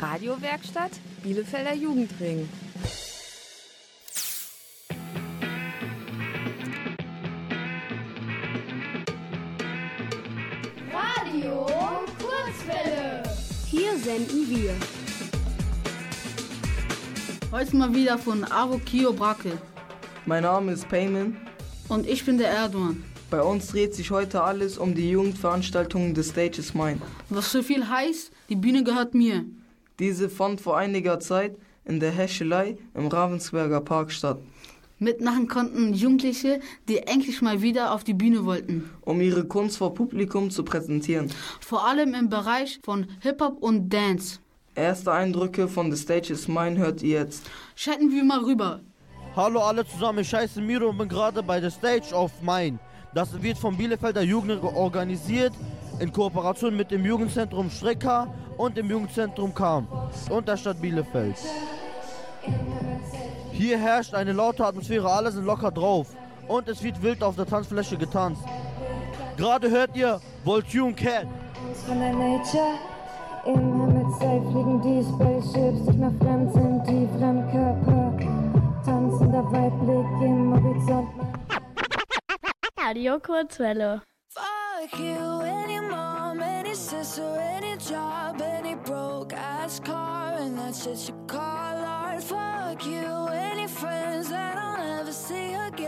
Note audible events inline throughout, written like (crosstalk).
Radiowerkstatt Bielefelder Jugendring. Radio Kurzwelle. Hier senden wir. Heute mal wieder von Arokio Brake. Mein Name ist Payman. Und ich bin der Erdogan. Bei uns dreht sich heute alles um die Jugendveranstaltungen des Stage is Mine. Was so viel heißt, die Bühne gehört mir. Diese fand vor einiger Zeit in der Häschelei im Ravensberger Park statt. Mitmachen konnten Jugendliche, die endlich mal wieder auf die Bühne wollten. Um ihre Kunst vor Publikum zu präsentieren. Vor allem im Bereich von Hip-Hop und Dance. Erste Eindrücke von The Stage is Mine hört ihr jetzt. Schalten wir mal rüber. Hallo alle zusammen, ich heiße Miro und bin gerade bei The Stage of Mine. Das wird vom Bielefelder Jugend organisiert in Kooperation mit dem Jugendzentrum Strecker und dem Jugendzentrum Kam und der Stadt Bielefeld. Hier herrscht eine laute Atmosphäre, alle sind locker drauf und es wird wild auf der Tanzfläche getanzt. Gerade hört ihr Voltune Cat. Von der Nature im Himmelszeit fliegen die Spaceships, nicht mehr fremd sind die Fremdkörper. Tanzender Weitblick im Horizont. Radio Kurzwelle. Fuck you, any mom, any sister, any job, any broke ass car, and that's shit you call art. Fuck you, any friends that I'll never see again.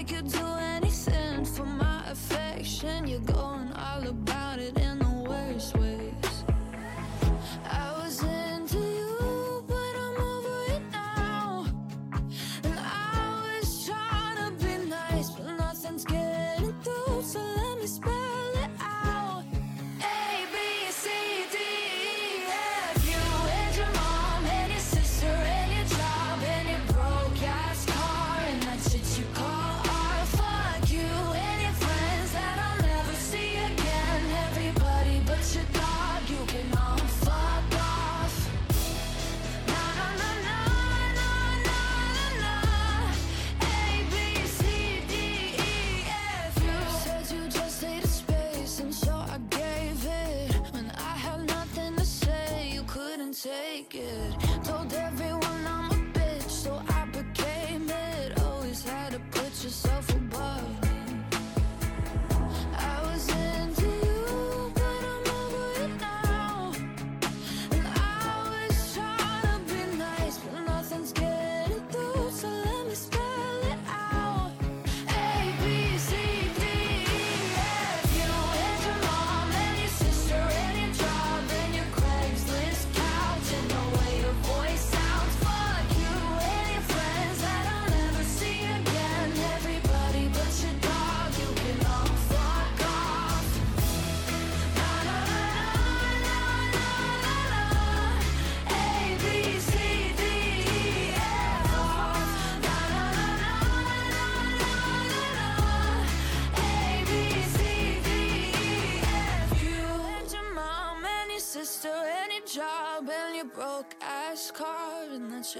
It's like you'd do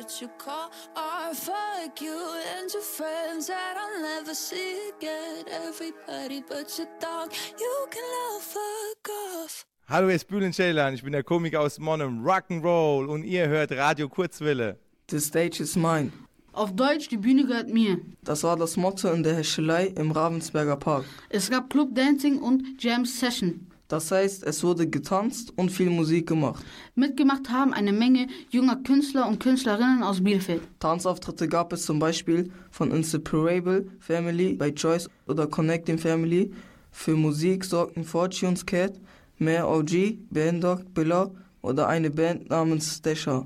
shit you call art. Fuck you and your friends that I'll never see again. Everybody but your dog, you can all fuck off. Hallo, hier ist Bülent Ceylan, ich bin der Komiker aus Monum, Rock'n'Roll und ihr hört Radio Kurzwille. The Stage is Mine. Auf Deutsch, die Bühne gehört mir. Das war das Motto in der Häschelei im Ravensberger Park. Es gab Club Dancing und Jam Session. Das heißt, es wurde getanzt und viel Musik gemacht. Mitgemacht haben eine Menge junger Künstler und Künstlerinnen aus Bielefeld. Tanzauftritte gab es zum Beispiel von Inseparable Family bei Joyce oder Connecting Family. Für Musik sorgten Fortunes Cat, Mehr OG, Bandog, Billa oder eine Band namens Stasher.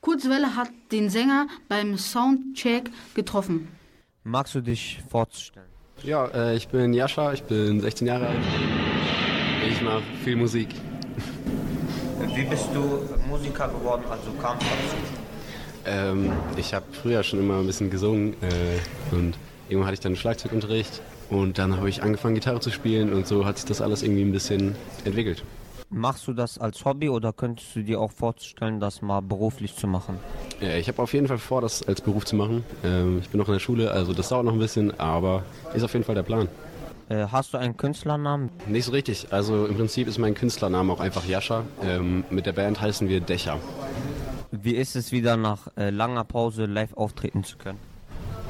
Kurzwelle hat den Sänger beim Soundcheck getroffen. Magst du dich vorzustellen? Ja, äh, ich bin Jascha, ich bin 16 Jahre alt. Ich mache viel Musik. Wie bist du Musiker geworden, also kamst dazu? Ähm, ich habe früher schon immer ein bisschen gesungen äh, und irgendwann hatte ich dann Schlagzeugunterricht und dann habe ich angefangen Gitarre zu spielen und so hat sich das alles irgendwie ein bisschen entwickelt. Machst du das als Hobby oder könntest du dir auch vorstellen, das mal beruflich zu machen? Ja, ich habe auf jeden Fall vor, das als Beruf zu machen. Ähm, ich bin noch in der Schule, also das dauert noch ein bisschen, aber ist auf jeden Fall der Plan. Äh, hast du einen Künstlernamen? Nicht so richtig. Also im Prinzip ist mein Künstlername auch einfach Jascha. Ähm, mit der Band heißen wir Dächer. Wie ist es wieder nach äh, langer Pause live auftreten zu können?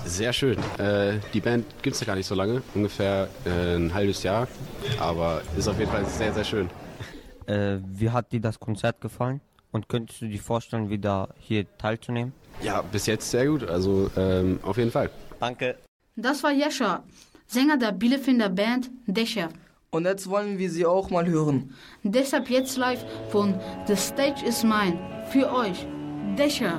Sehr schön. Äh, die Band gibt es ja gar nicht so lange, ungefähr äh, ein halbes Jahr, aber ist auf jeden Fall sehr, sehr schön. Äh, wie hat dir das Konzert gefallen? Und könntest du dir vorstellen, wieder hier teilzunehmen? Ja, bis jetzt sehr gut, also ähm, auf jeden Fall. Danke. Das war Jescha, Sänger der Bielefelder Band Dächer. Und jetzt wollen wir sie auch mal hören. Deshalb jetzt live von The Stage is Mine. Für euch, Dächer.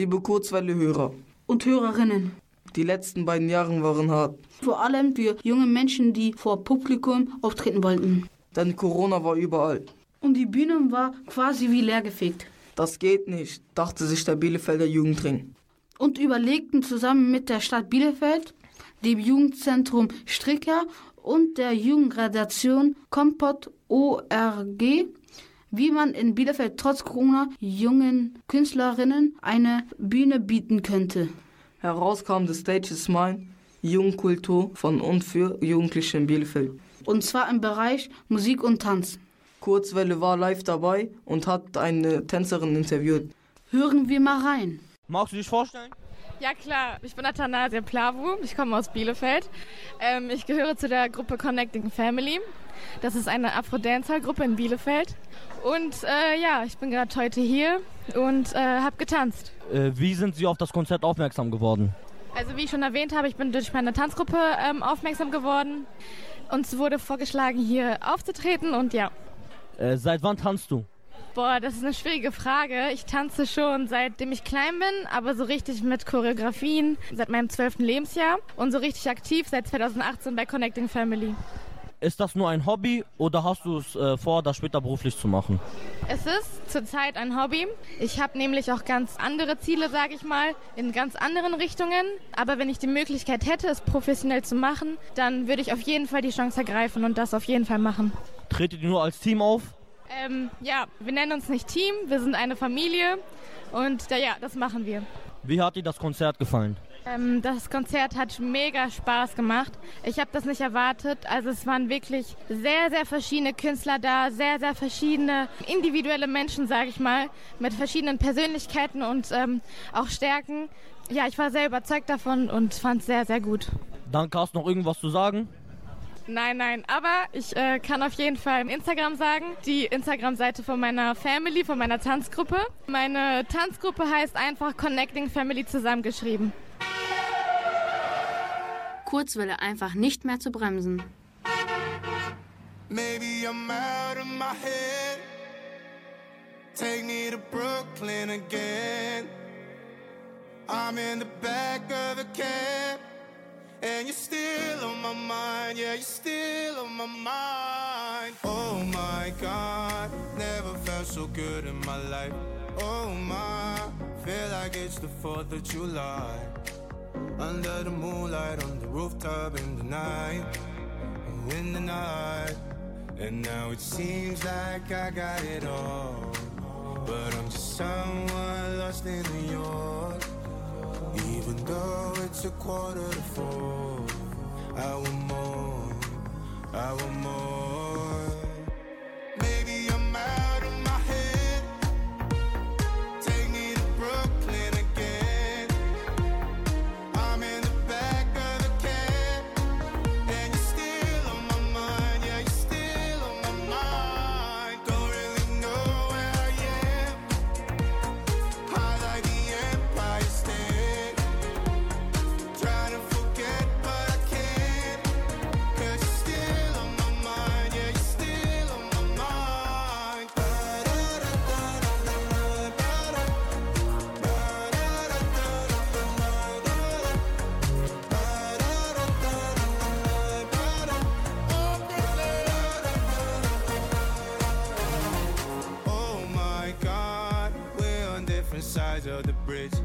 Liebe Kurzwelle-Hörer und Hörerinnen. Die letzten beiden Jahre waren hart. Vor allem für junge Menschen, die vor Publikum auftreten wollten. Denn Corona war überall. Und die Bühne war quasi wie leergefegt. Das geht nicht, dachte sich der Bielefelder Jugendring. Und überlegten zusammen mit der Stadt Bielefeld, dem Jugendzentrum Stricker und der Jugendredaktion Kompott ORG, wie man in Bielefeld trotz Corona jungen Künstlerinnen eine Bühne bieten könnte. Heraus kam The Stage is Mine, Jugendkultur von und für Jugendliche in Bielefeld. Und zwar im Bereich Musik und Tanz. Kurzwelle war live dabei und hat eine Tänzerin interviewt. Hören wir mal rein. Magst du dich vorstellen? Ja klar, ich bin Athanasia Plavu, ich komme aus Bielefeld. Ähm, ich gehöre zu der Gruppe Connecting Family. Das ist eine Afro-Dancer-Gruppe in Bielefeld. Und äh, ja, ich bin gerade heute hier und äh, habe getanzt. Äh, wie sind Sie auf das Konzert aufmerksam geworden? Also wie ich schon erwähnt habe, ich bin durch meine Tanzgruppe ähm, aufmerksam geworden. Uns wurde vorgeschlagen, hier aufzutreten und ja. Äh, seit wann tanzt du? Boah, das ist eine schwierige Frage. Ich tanze schon seitdem ich klein bin, aber so richtig mit Choreografien seit meinem zwölften Lebensjahr und so richtig aktiv seit 2018 bei Connecting Family. Ist das nur ein Hobby oder hast du es äh, vor, das später beruflich zu machen? Es ist zurzeit ein Hobby. Ich habe nämlich auch ganz andere Ziele, sage ich mal, in ganz anderen Richtungen. Aber wenn ich die Möglichkeit hätte, es professionell zu machen, dann würde ich auf jeden Fall die Chance ergreifen und das auf jeden Fall machen. Tretet ihr nur als Team auf? Ähm, ja, wir nennen uns nicht Team, wir sind eine Familie und ja, das machen wir. Wie hat dir das Konzert gefallen? Ähm, das Konzert hat mega Spaß gemacht. Ich habe das nicht erwartet. Also es waren wirklich sehr, sehr verschiedene Künstler da, sehr, sehr verschiedene individuelle Menschen, sage ich mal, mit verschiedenen Persönlichkeiten und ähm, auch Stärken. Ja, ich war sehr überzeugt davon und fand es sehr, sehr gut. Danke, hast du noch irgendwas zu sagen? Nein, nein, aber ich äh, kann auf jeden Fall im Instagram sagen, die Instagram-Seite von meiner Family, von meiner Tanzgruppe. Meine Tanzgruppe heißt einfach Connecting Family zusammengeschrieben. Kurzwelle einfach nicht mehr zu bremsen. Maybe I'm out of my head. Take me to Brooklyn again. I'm in the back of a cab. And you're still on my mind, yeah, you're still on my mind. Oh my god, never felt so good in my life. Oh my, feel like it's the 4th of July. Under the moonlight, on the rooftop in the night. In the night. And now it seems like I got it all. But I'm just someone lost in New York. Even though it's a quarter to four, I want more, I want more. The bridge.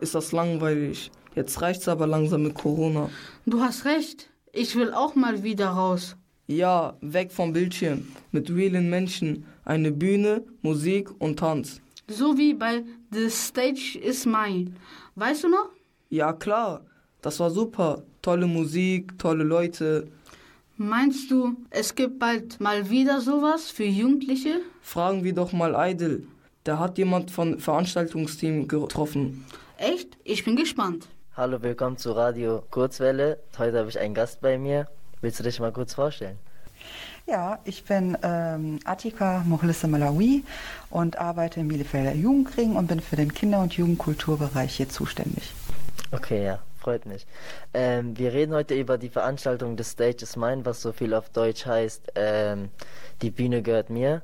Ist das langweilig. Jetzt reicht's aber langsam mit Corona. Du hast recht. Ich will auch mal wieder raus. Ja, weg vom Bildschirm. Mit realen Menschen. Eine Bühne, Musik und Tanz. So wie bei The Stage is Mine. Weißt du noch? Ja, klar. Das war super. Tolle Musik, tolle Leute. Meinst du, es gibt bald mal wieder sowas für Jugendliche? Fragen wir doch mal Idle. Da hat jemand von Veranstaltungsteam getroffen. Echt? Ich bin gespannt. Hallo, willkommen zu Radio Kurzwelle. Heute habe ich einen Gast bei mir. Willst du dich mal kurz vorstellen? Ja, ich bin ähm, Atika Mohlisse Malawi und arbeite im Bielefelder Jugendring und bin für den Kinder- und Jugendkulturbereich hier zuständig. Okay, ja, freut mich. Ähm, wir reden heute über die Veranstaltung des Stage is Mine, was so viel auf Deutsch heißt, ähm, die Bühne gehört mir.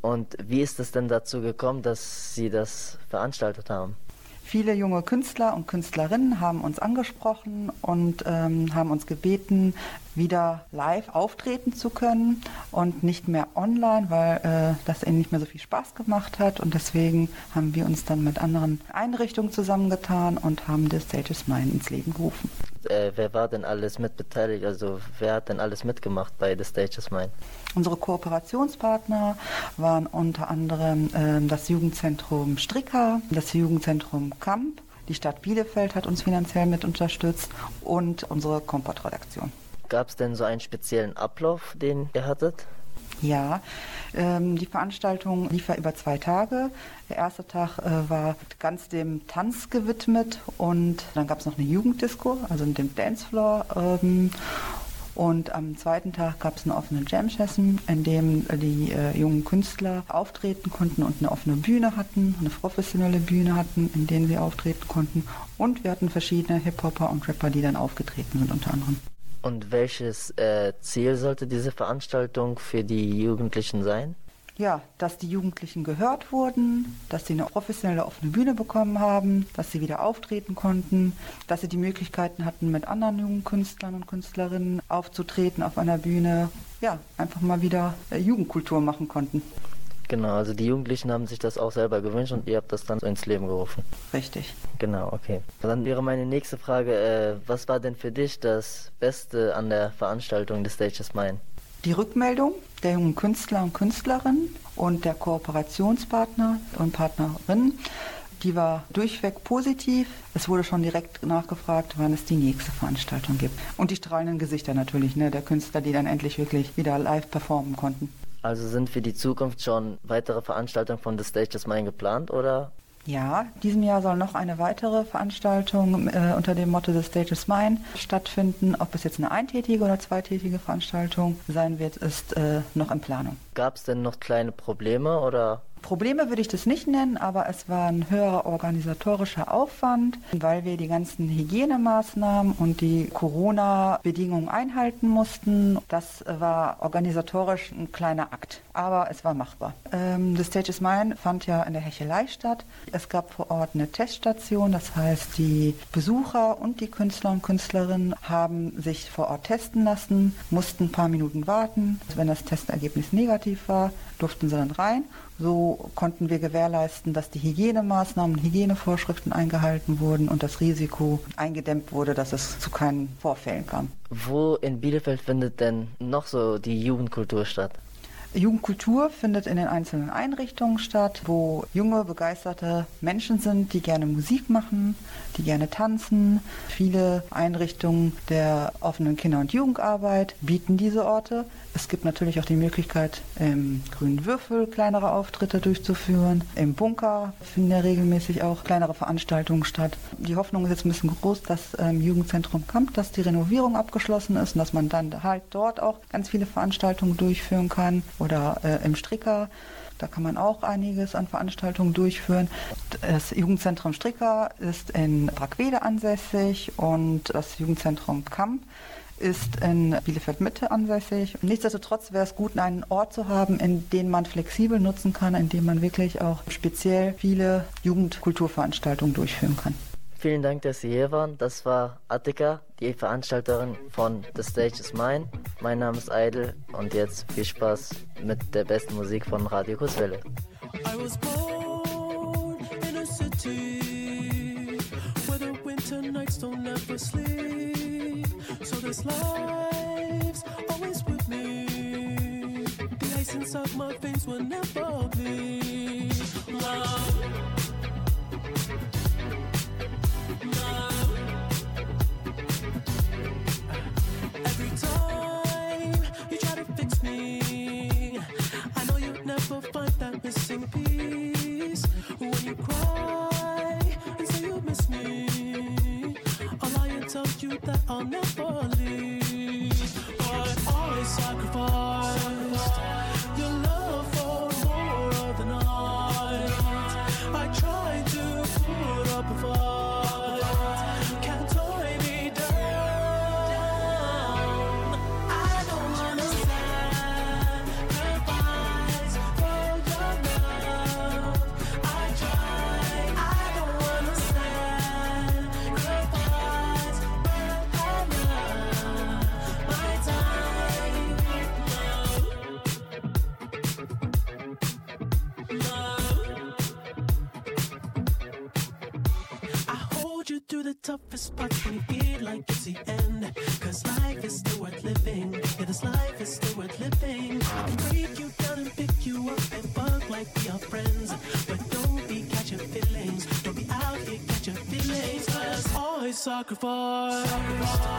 Und wie ist es denn dazu gekommen, dass Sie das veranstaltet haben? Viele junge Künstler und Künstlerinnen haben uns angesprochen und ähm, haben uns gebeten, wieder live auftreten zu können und nicht mehr online, weil äh, das ihnen nicht mehr so viel Spaß gemacht hat. Und deswegen haben wir uns dann mit anderen Einrichtungen zusammengetan und haben das Stages Mine ins Leben gerufen. Äh, wer war denn alles mitbeteiligt? Also wer hat denn alles mitgemacht bei The Stages Mine? Unsere Kooperationspartner waren unter anderem äh, das Jugendzentrum Stricker, das Jugendzentrum Kamp, die Stadt Bielefeld hat uns finanziell mit unterstützt und unsere Kompott-Redaktion. Gab es denn so einen speziellen Ablauf, den ihr hattet? Ja, ähm, die Veranstaltung lief ja über zwei Tage. Der erste Tag äh, war ganz dem Tanz gewidmet und dann gab es noch eine Jugenddisco, also dem Dancefloor. Ähm, und am zweiten Tag gab es eine offene Jam-Session, in dem die äh, jungen Künstler auftreten konnten und eine offene Bühne hatten, eine professionelle Bühne hatten, in denen sie auftreten konnten. Und wir hatten verschiedene Hip-Hopper und Rapper, die dann aufgetreten sind unter anderem. Und welches äh, Ziel sollte diese Veranstaltung für die Jugendlichen sein? Ja, dass die Jugendlichen gehört wurden, dass sie eine professionelle offene Bühne bekommen haben, dass sie wieder auftreten konnten, dass sie die Möglichkeiten hatten, mit anderen jungen Künstlern und Künstlerinnen aufzutreten auf einer Bühne. Ja, einfach mal wieder äh, Jugendkultur machen konnten. Genau, also die Jugendlichen haben sich das auch selber gewünscht und ihr habt das dann so ins Leben gerufen. Richtig. Genau, okay. Dann wäre meine nächste Frage, äh, was war denn für dich das Beste an der Veranstaltung des Stages Mine? Die Rückmeldung der jungen Künstler und Künstlerinnen und der Kooperationspartner und Partnerinnen, die war durchweg positiv. Es wurde schon direkt nachgefragt, wann es die nächste Veranstaltung gibt. Und die strahlenden Gesichter natürlich, ne, der Künstler, die dann endlich wirklich wieder live performen konnten. Also sind für die Zukunft schon weitere Veranstaltungen von The Stages Mine geplant oder ja, diesem Jahr soll noch eine weitere Veranstaltung äh, unter dem Motto The Stage is Mine stattfinden. Ob es jetzt eine eintätige oder zweitätige Veranstaltung sein wird, ist äh, noch in Planung. Gab es denn noch kleine Probleme oder Probleme würde ich das nicht nennen, aber es war ein höherer organisatorischer Aufwand, weil wir die ganzen Hygienemaßnahmen und die Corona-Bedingungen einhalten mussten. Das war organisatorisch ein kleiner Akt, aber es war machbar. Ähm, The Stage is Mine fand ja in der Hechelei statt. Es gab vor Ort eine Teststation, das heißt, die Besucher und die Künstler und Künstlerinnen haben sich vor Ort testen lassen, mussten ein paar Minuten warten. Wenn das Testergebnis negativ war, durften sie dann rein. So konnten wir gewährleisten, dass die Hygienemaßnahmen, Hygienevorschriften eingehalten wurden und das Risiko eingedämmt wurde, dass es zu keinen Vorfällen kam. Wo in Bielefeld findet denn noch so die Jugendkultur statt? Jugendkultur findet in den einzelnen Einrichtungen statt, wo junge, begeisterte Menschen sind, die gerne Musik machen, die gerne tanzen. Viele Einrichtungen der offenen Kinder- und Jugendarbeit bieten diese Orte. Es gibt natürlich auch die Möglichkeit, im Grünen Würfel kleinere Auftritte durchzuführen. Im Bunker finden ja regelmäßig auch kleinere Veranstaltungen statt. Die Hoffnung ist jetzt ein bisschen groß, dass im Jugendzentrum Kamp, dass die Renovierung abgeschlossen ist und dass man dann halt dort auch ganz viele Veranstaltungen durchführen kann oder äh, im Stricker. Da kann man auch einiges an Veranstaltungen durchführen. Das Jugendzentrum Stricker ist in Brackwede ansässig und das Jugendzentrum Kamp ist in Bielefeld Mitte ansässig. Nichtsdestotrotz wäre es gut, einen Ort zu haben, in den man flexibel nutzen kann, in dem man wirklich auch speziell viele Jugendkulturveranstaltungen durchführen kann. Vielen Dank, dass Sie hier waren. Das war Attika, die Veranstalterin von The Stage is Mine. Mein Name ist Idle und jetzt viel Spaß mit der besten Musik von Radio Kurzwelle. I was born in a city nights don't ever sleep. So this life's always with me. The ice inside my face will never bleed. Love. Love. Every time you try to fix me, I know you'll never find that missing piece. You that I'll when you feel like it's the end. Cause life is still worth living. Yeah, this life is still worth living. I can break you down and pick you up and fuck like we are friends. But don't be catching feelings. Don't be out here catching feelings. Cause I sacrifice your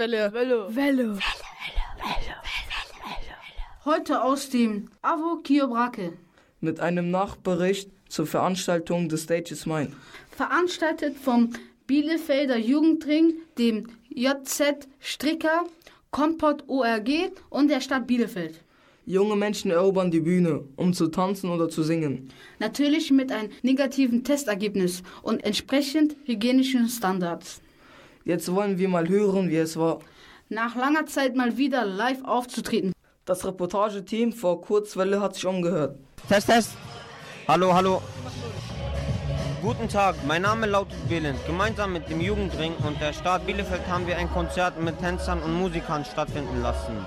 Kurzwelle. Welle. Welle. Heute aus dem Avo Kiobrake. Mit einem Nachbericht zur Veranstaltung des Stage is Mine. Veranstaltet vom Bielefelder Jugendring, dem JZ Stricker, Kompott ORG und der Stadt Bielefeld. Junge Menschen erobern die Bühne, um zu tanzen oder zu singen. Natürlich mit einem negativen Testergebnis und entsprechend hygienischen Standards. Jetzt wollen wir mal hören, wie es war. Nach langer Zeit mal wieder live aufzutreten. Das Reportageteam vor Kurzwelle hat sich umgehört. Test, Test. Hallo, hallo. Guten Tag, mein Name lautet Belen. Gemeinsam mit dem Jugendring und der Stadt Bielefeld haben wir ein Konzert mit Tänzern und Musikern stattfinden lassen.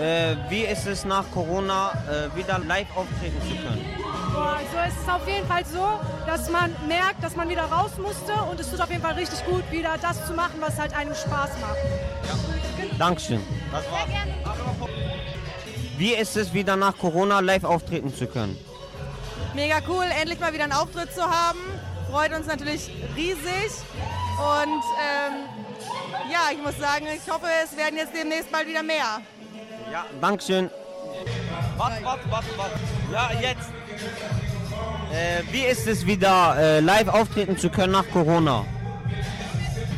Äh, wie ist es nach Corona äh, wieder live auftreten zu können? Also es ist auf jeden Fall so, dass man merkt, dass man wieder raus musste und es tut auf jeden Fall richtig gut, wieder das zu machen, was halt einem Spaß macht. Dankeschön. Das war's. Wie ist es wieder nach Corona live auftreten zu können? Mega cool, endlich mal wieder einen Auftritt zu haben. Freut uns natürlich riesig. Und ähm, ja, ich muss sagen, ich hoffe, es werden jetzt demnächst bald wieder mehr. Ja, Dankeschön. Warte, warte, warte, warte. Ja, jetzt. Äh, wie ist es wieder äh, live auftreten zu können nach Corona?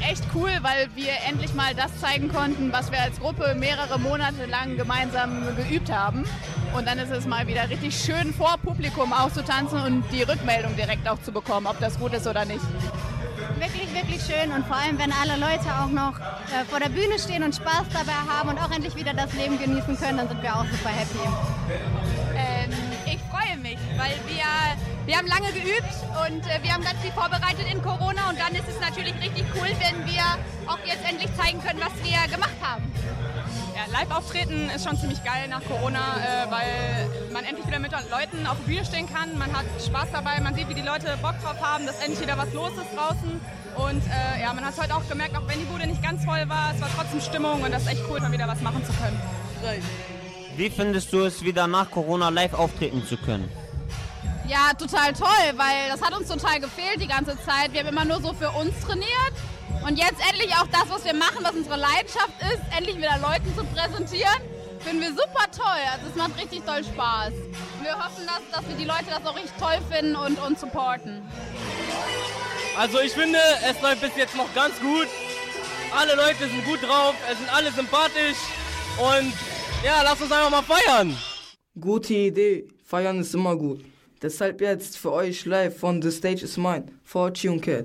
echt cool, weil wir endlich mal das zeigen konnten, was wir als Gruppe mehrere Monate lang gemeinsam geübt haben. Und dann ist es mal wieder richtig schön vor Publikum auch zu tanzen und die Rückmeldung direkt auch zu bekommen, ob das gut ist oder nicht. Wirklich, wirklich schön und vor allem, wenn alle Leute auch noch äh, vor der Bühne stehen und Spaß dabei haben und auch endlich wieder das Leben genießen können, dann sind wir auch super happy. Ich freue mich, weil wir, wir haben lange geübt und äh, wir haben ganz viel vorbereitet in Corona und dann ist es natürlich richtig cool, wenn wir auch jetzt endlich zeigen können, was wir gemacht haben. Ja, Live-Auftreten ist schon ziemlich geil nach Corona, äh, weil man endlich wieder mit Leuten auf der Bühne stehen kann. Man hat Spaß dabei, man sieht, wie die Leute Bock drauf haben, dass endlich wieder was los ist draußen. Und äh, ja, man hat es heute auch gemerkt, auch wenn die Bude nicht ganz voll war, es war trotzdem Stimmung und das ist echt cool, mal wieder was machen zu können. Wie findest du es, wieder nach Corona live auftreten zu können? Ja, total toll, weil das hat uns total gefehlt die ganze Zeit. Wir haben immer nur so für uns trainiert. Und jetzt endlich auch das, was wir machen, was unsere Leidenschaft ist, endlich wieder Leuten zu präsentieren, finden wir super toll. Also es macht richtig toll Spaß. Und wir hoffen, dass, dass wir die Leute das auch richtig toll finden und uns supporten. Also ich finde, es läuft bis jetzt noch ganz gut. Alle Leute sind gut drauf, es sind alle sympathisch und ja, lass uns einfach mal feiern. Gute Idee. Feiern ist immer gut. Deshalb jetzt für euch live von The Stage is Mine, Fortune Cat.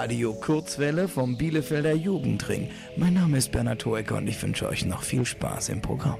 Radio Kurzwelle vom Bielefelder Jugendring. Mein Name ist Bernhard Hoeker und ich wünsche euch noch viel Spaß im Programm.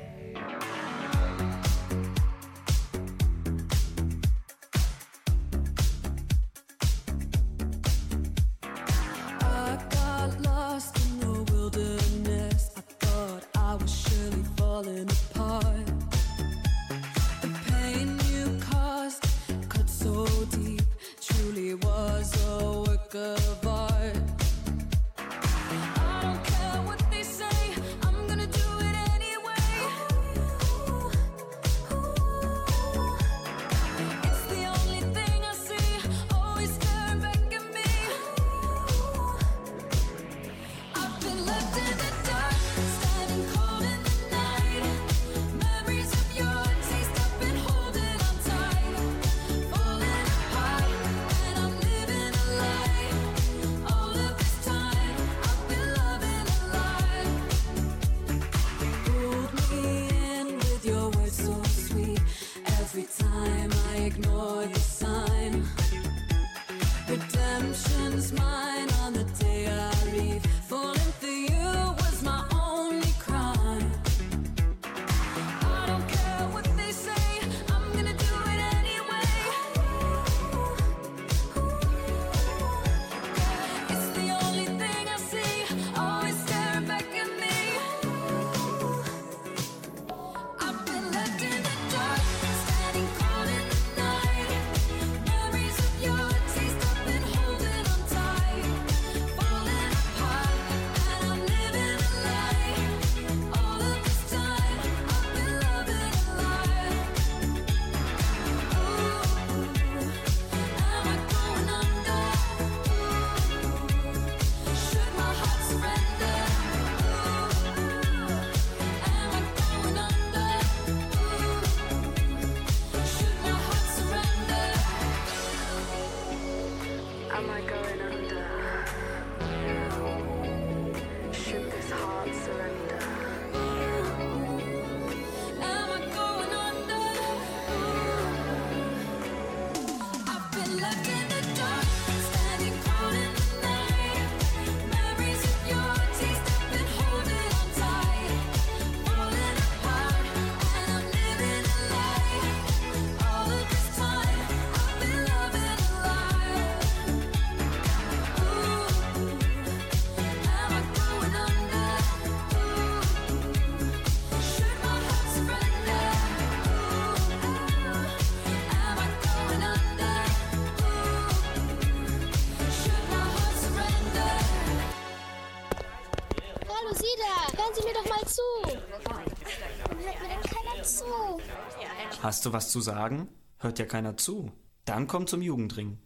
Hast du was zu sagen? Hört ja keiner zu. Dann komm zum Jugendring.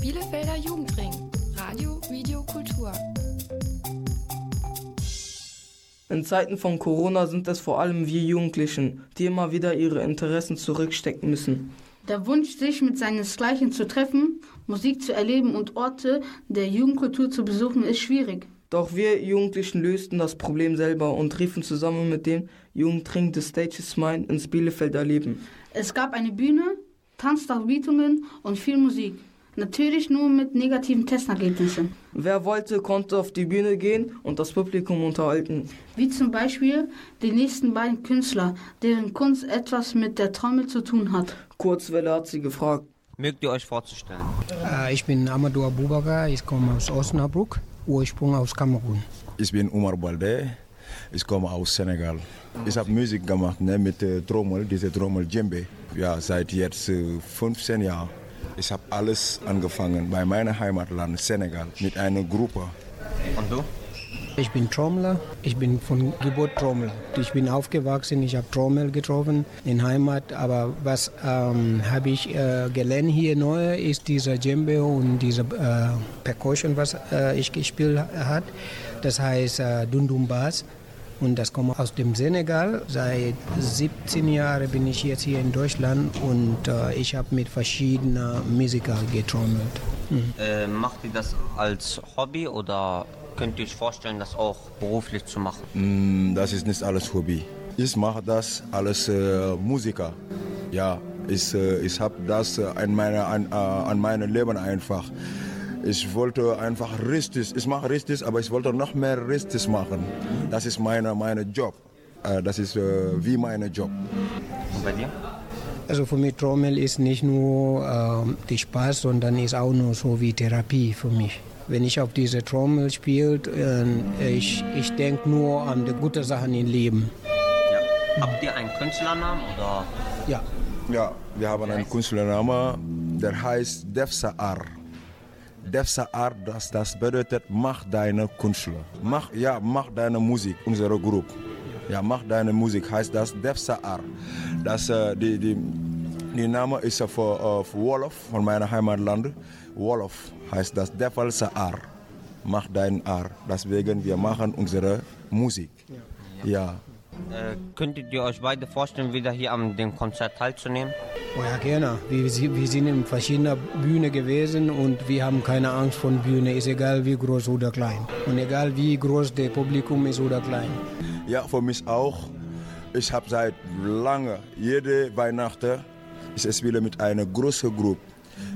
Bielefelder Jugendring. Radio, Video, Kultur. In Zeiten von Corona sind es vor allem wir Jugendlichen, die immer wieder ihre Interessen zurückstecken müssen. Der Wunsch, sich mit seinesgleichen zu treffen, Musik zu erleben und Orte der Jugendkultur zu besuchen, ist schwierig. Doch wir Jugendlichen lösten das Problem selber und riefen zusammen mit dem Jugendring des Stages Mind ins Bielefelder Leben. Es gab eine Bühne, Tanzdarbietungen und viel Musik. Natürlich nur mit negativen Testergebnissen. Wer wollte, konnte auf die Bühne gehen und das Publikum unterhalten. Wie zum Beispiel die nächsten beiden Künstler, deren Kunst etwas mit der Trommel zu tun hat. Kurzwelle hat sie gefragt. Mögt ihr euch vorzustellen? Äh, Ich bin Amadou Abubakar, ich komme aus Osnabrück, Ursprung aus Kamerun. Ich bin Omar Balde, ich komme aus Senegal. Ich habe Musik gemacht ne, mit der Trommel, diese Trommel Djembe. Ja, seit jetzt äh, 15 Jahren. Ich habe alles angefangen bei meinem Heimatland Senegal mit einer Gruppe. Und du? Ich bin Trommler, ich bin von Geburt Trommler. Ich bin aufgewachsen, ich habe Trommel getroffen in Heimat, aber was ähm, habe ich äh, gelernt hier neu ist dieser Djembe und diese äh, Percussion, was äh, ich gespielt hat. Das heißt äh, Dundum Bass und das kommt aus dem Senegal. Seit 17 Jahren bin ich jetzt hier in Deutschland und äh, ich habe mit verschiedenen Musikern getrommelt. Mhm. Äh, macht ihr das als Hobby oder könnt ihr euch vorstellen, das auch beruflich zu machen? Mm, Das ist nicht alles Hobby. Ich mache das als äh, Musiker. Ja, ich, äh, ich habe das äh, an, meine, an, äh, an meinem Leben einfach. Ich wollte einfach richtig, ich mache richtig, aber ich wollte noch mehr richtig machen. Das ist meine, meine Job. Äh, Das ist äh, wie mein Job. Und bei dir? Also für mich Trommel ist nicht nur ähm, die Spaß, sondern ist auch nur so wie Therapie für mich. Wenn ich auf diese Trommel spiele, äh, ich, ich denke nur an die guten Sachen im Leben. Ja. Habt ihr einen Künstlernamen oder? Ja. Ja, wir haben einen Künstlernamen, der heißt Defsaar. Defsaar, das, das bedeutet, mach deine Künstler. Mach, ja, mach deine Musik, unsere Gruppe. Ja, mach deine Musik, heißt das Defsaar. Das, äh, die, die, die Name ist äh, für, äh, für Wolof, von meinem Heimatland. Wolof heißt das Defal Saar. Mach deinen Ar. Deswegen, wir machen unsere Musik. Ja. Äh, könntet ihr euch beide vorstellen, wieder hier am dem Konzert teilzunehmen? Oh ja, gerne. Wir, wir sind in verschiedenen Bühnen gewesen und wir haben keine Angst vor Bühne. Ist egal, wie groß oder klein. Und egal, wie groß das Publikum ist oder klein. Ja, für mich auch. Ich habe seit lange, jede Weihnachten, ich spiele mit einer großen Gruppe.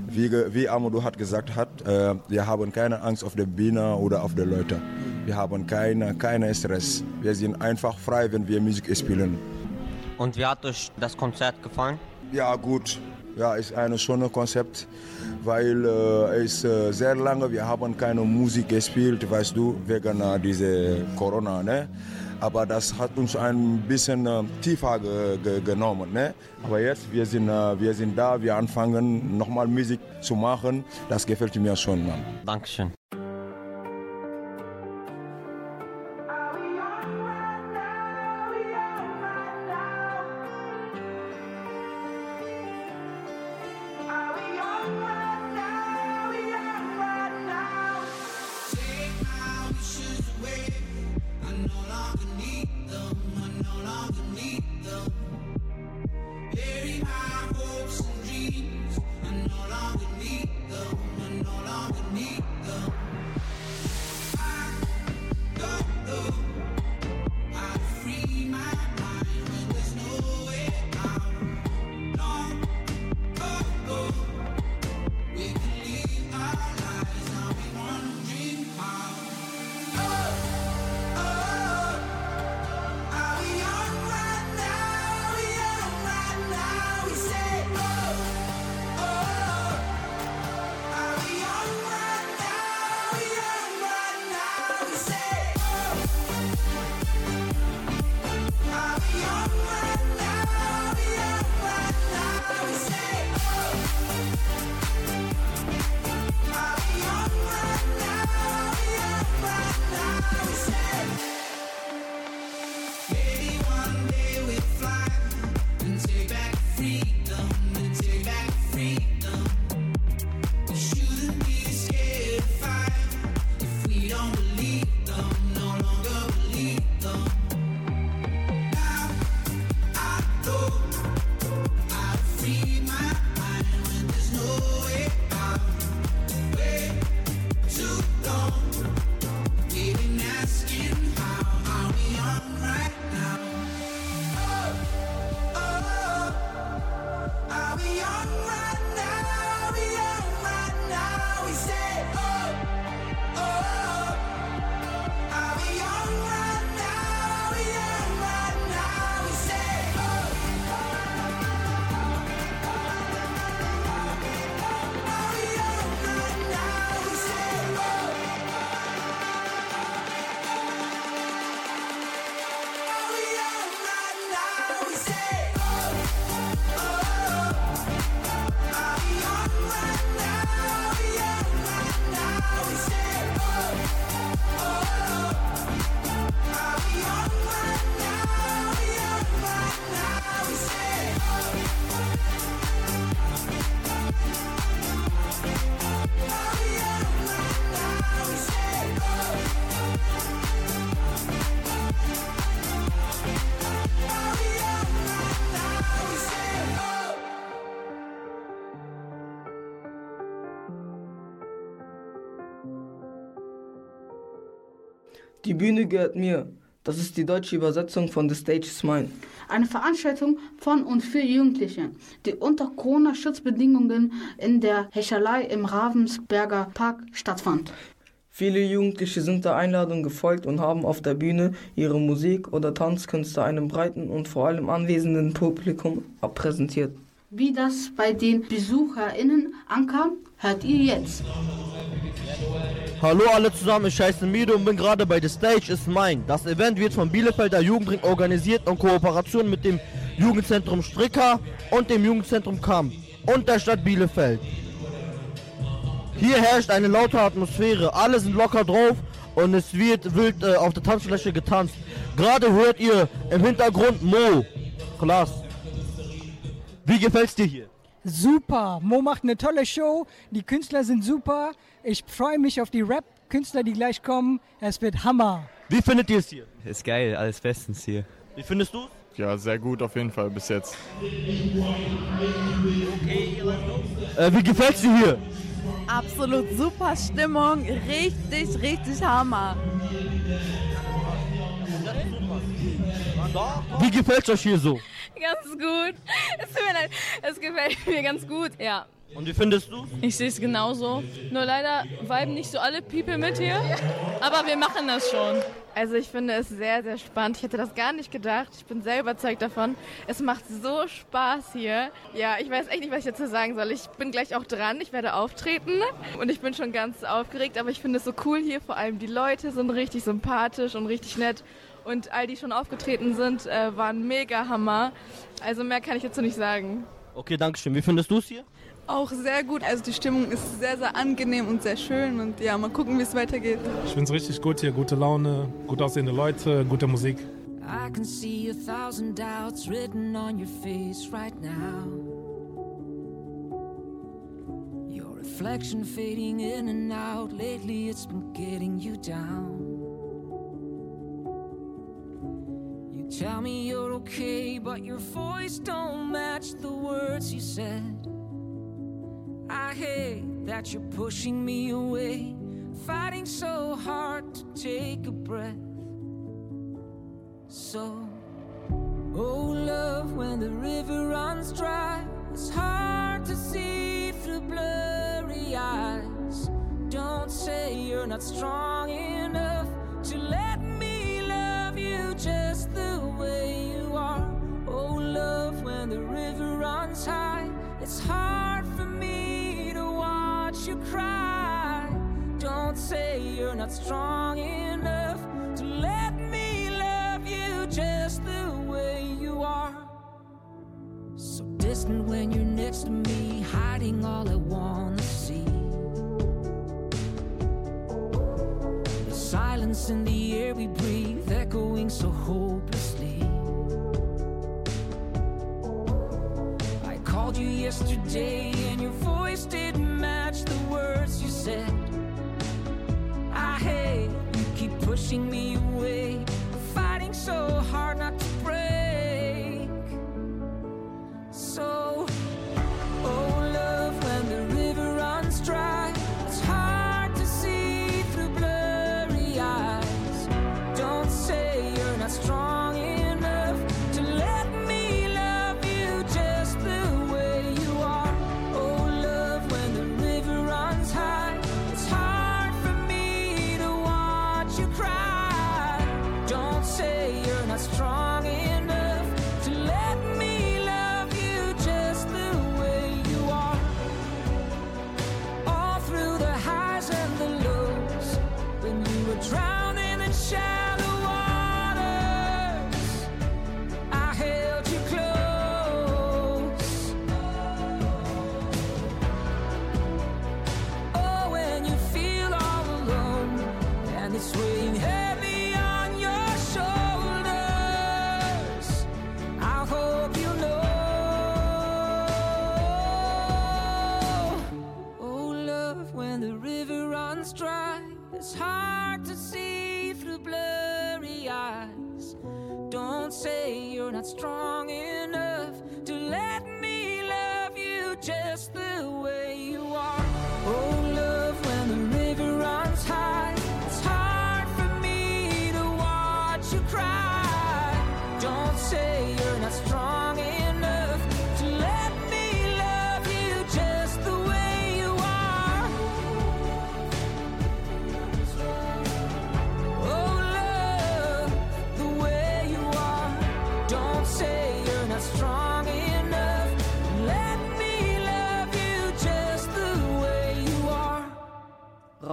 Wie, wie Amadou hat gesagt hat, äh, wir haben keine Angst auf der Bühne oder auf die Leute. Wir haben keine, keinen Stress. Wir sind einfach frei, wenn wir Musik spielen. Und wie hat euch das Konzert gefallen? Ja, gut. Ja, ist ein schönes Konzept, weil äh, es äh, sehr lange, wir haben keine Musik gespielt, weißt du, wegen äh, dieser Corona, ne? Aber das hat uns ein bisschen äh, tiefer ge ge genommen, ne? Aber jetzt, wir sind, äh, wir sind da, wir anfangen nochmal Musik zu machen, das gefällt mir schon, Mann. Dankeschön. Bühne gehört mir. Das ist die deutsche Übersetzung von The Stage is Mine. Eine Veranstaltung von und für Jugendliche, die unter Corona-Schutzbedingungen in der Hechelei im Ravensberger Park stattfand. Viele Jugendliche sind der Einladung gefolgt und haben auf der Bühne ihre Musik oder Tanzkünste einem breiten und vor allem anwesenden Publikum präsentiert. Wie das bei den BesucherInnen ankam, hört ihr jetzt. Hallo alle zusammen, ich heiße Mido und bin gerade bei The Stage is Mine. Das Event wird vom Bielefelder Jugendring organisiert in Kooperation mit dem Jugendzentrum Stricker und dem Jugendzentrum Kamp und der Stadt Bielefeld. Hier herrscht eine laute Atmosphäre, alle sind locker drauf und es wird wild äh, auf der Tanzfläche getanzt. Gerade hört ihr im Hintergrund Mo. Klaas. Wie gefällt's dir hier? Super. Mo macht eine tolle Show. Die Künstler sind super. Ich freue mich auf die Rap-Künstler, die gleich kommen. Es wird Hammer. Wie findet ihr es hier? Ist geil, alles bestens hier. Wie findest du Ja, sehr gut auf jeden Fall bis jetzt. Äh, wie gefällt's dir hier? Absolut super Stimmung, richtig, richtig Hammer. Wie gefällt's euch hier so? Ganz gut. Es tut mir leid. Es gefällt (laughs) mir ganz gut, ja. Und wie findest du? Ich sehe es genauso. Nur leider viben nicht so alle People mit hier. Aber wir machen das schon. Also ich finde es sehr, sehr spannend. Ich hätte das gar nicht gedacht. Ich bin sehr überzeugt davon. Es macht so Spaß hier. Ja, ich weiß echt nicht, was ich dazu sagen soll. Ich bin gleich auch dran. Ich werde auftreten. Und ich bin schon ganz aufgeregt. Aber ich finde es so cool hier. Vor allem die Leute sind richtig sympathisch und richtig nett. Und all die schon aufgetreten sind, äh, waren mega Hammer. Also mehr kann ich dazu nicht sagen. Okay, danke schön. Wie findest du es hier? Auch sehr gut. Also die Stimmung ist sehr, sehr angenehm und sehr schön. Und ja, mal gucken, wie es weitergeht. Ich finde es richtig gut hier. Gute Laune, gut aussehende Leute, gute Musik. I can see a thousand doubts written on your face right now. Your reflection fading in and out. Lately, it's been getting you down. Tell me you're okay, but your voice don't match the words you said. I hate that you're pushing me away, fighting so hard to take a breath. So, oh love, when the river runs dry, it's hard to see through blurry eyes. Don't say you're not strong enough to let me just the way you are. Oh love, when the river runs high, it's hard for me to watch you cry. Don't say you're not strong enough to let me love you just the way you are. So distant when you're next to me, hiding all I wanna see. Silence in the air we breathe, echoing so hopelessly. I called you yesterday, and your voice didn't match the words you said. I hate you keep pushing me away, fighting so hard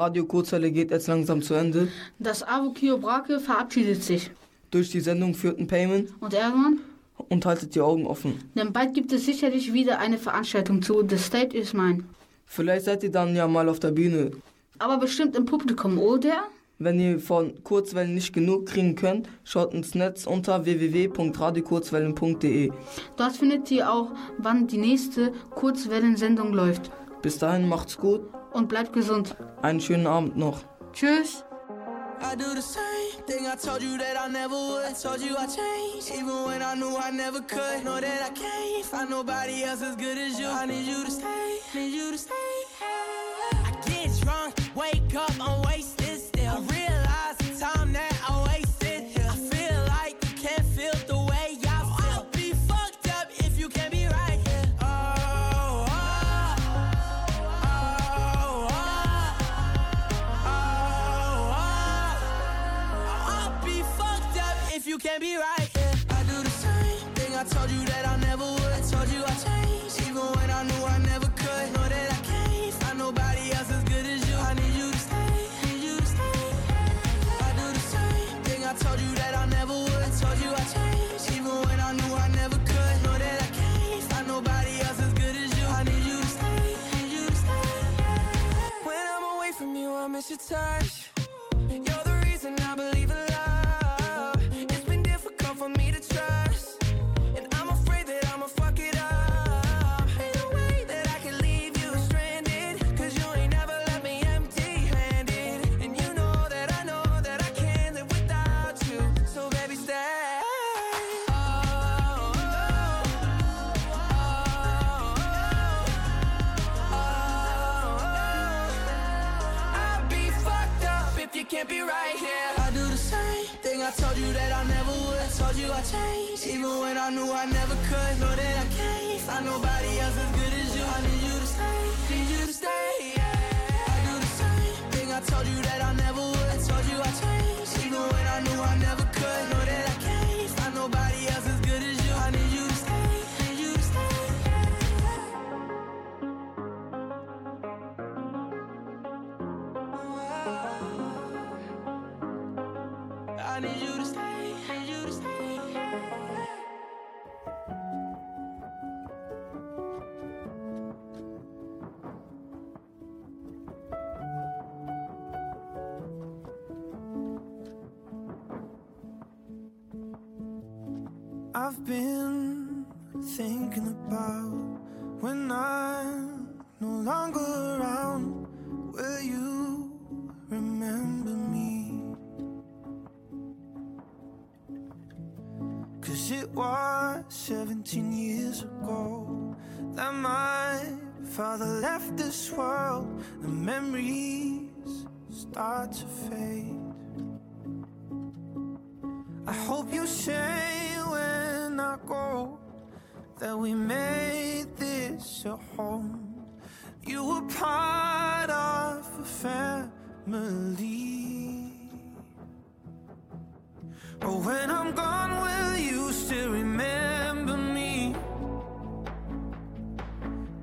Radio Kurzwelle geht jetzt langsam zu Ende. Das Avokio Brake verabschiedet sich. Durch die Sendung führten Payment Und Erdogan? und haltet die Augen offen. Denn bald gibt es sicherlich wieder eine Veranstaltung zu The State is Mine. Vielleicht seid ihr dann ja mal auf der Bühne. Aber bestimmt im Publikum, oder? Wenn ihr von Kurzwellen nicht genug kriegen könnt, schaut ins Netz unter www.radiokurzwellen.de. Dort findet ihr auch, wann die nächste Kurzwellensendung läuft. Bis dahin macht's gut. Und bleibt gesund. Einen schönen Abend noch. Tschüss. I do the same thing I told you that I never would. I told you I changed, even when I knew I never could. Know that I can't find nobody else as good as you. I need you to stay, need you to stay. I get drunk, wake up, I'm wasted still. I realize the time touch. About when I'm no longer around. Will you remember me? Cause it was 17 years ago that my father left this world. The memories start to fade. I hope you say when I go that we made this a home. You were part of a family. Oh, when I'm gone, will you still remember me?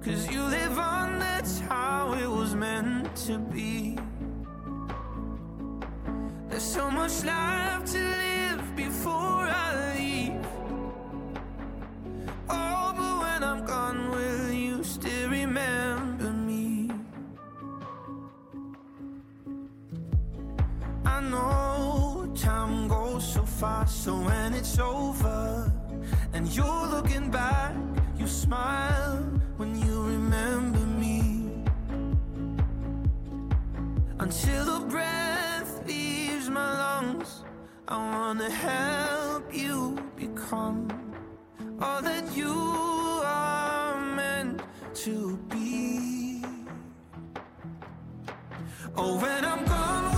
Cause you live on, that's how it was meant to be. There's so much life to live before fast, so when it's over and you're looking back, you smile when you remember me. Until the breath leaves my lungs, I wanna help you become all that you are meant to be. Oh, when I'm gone,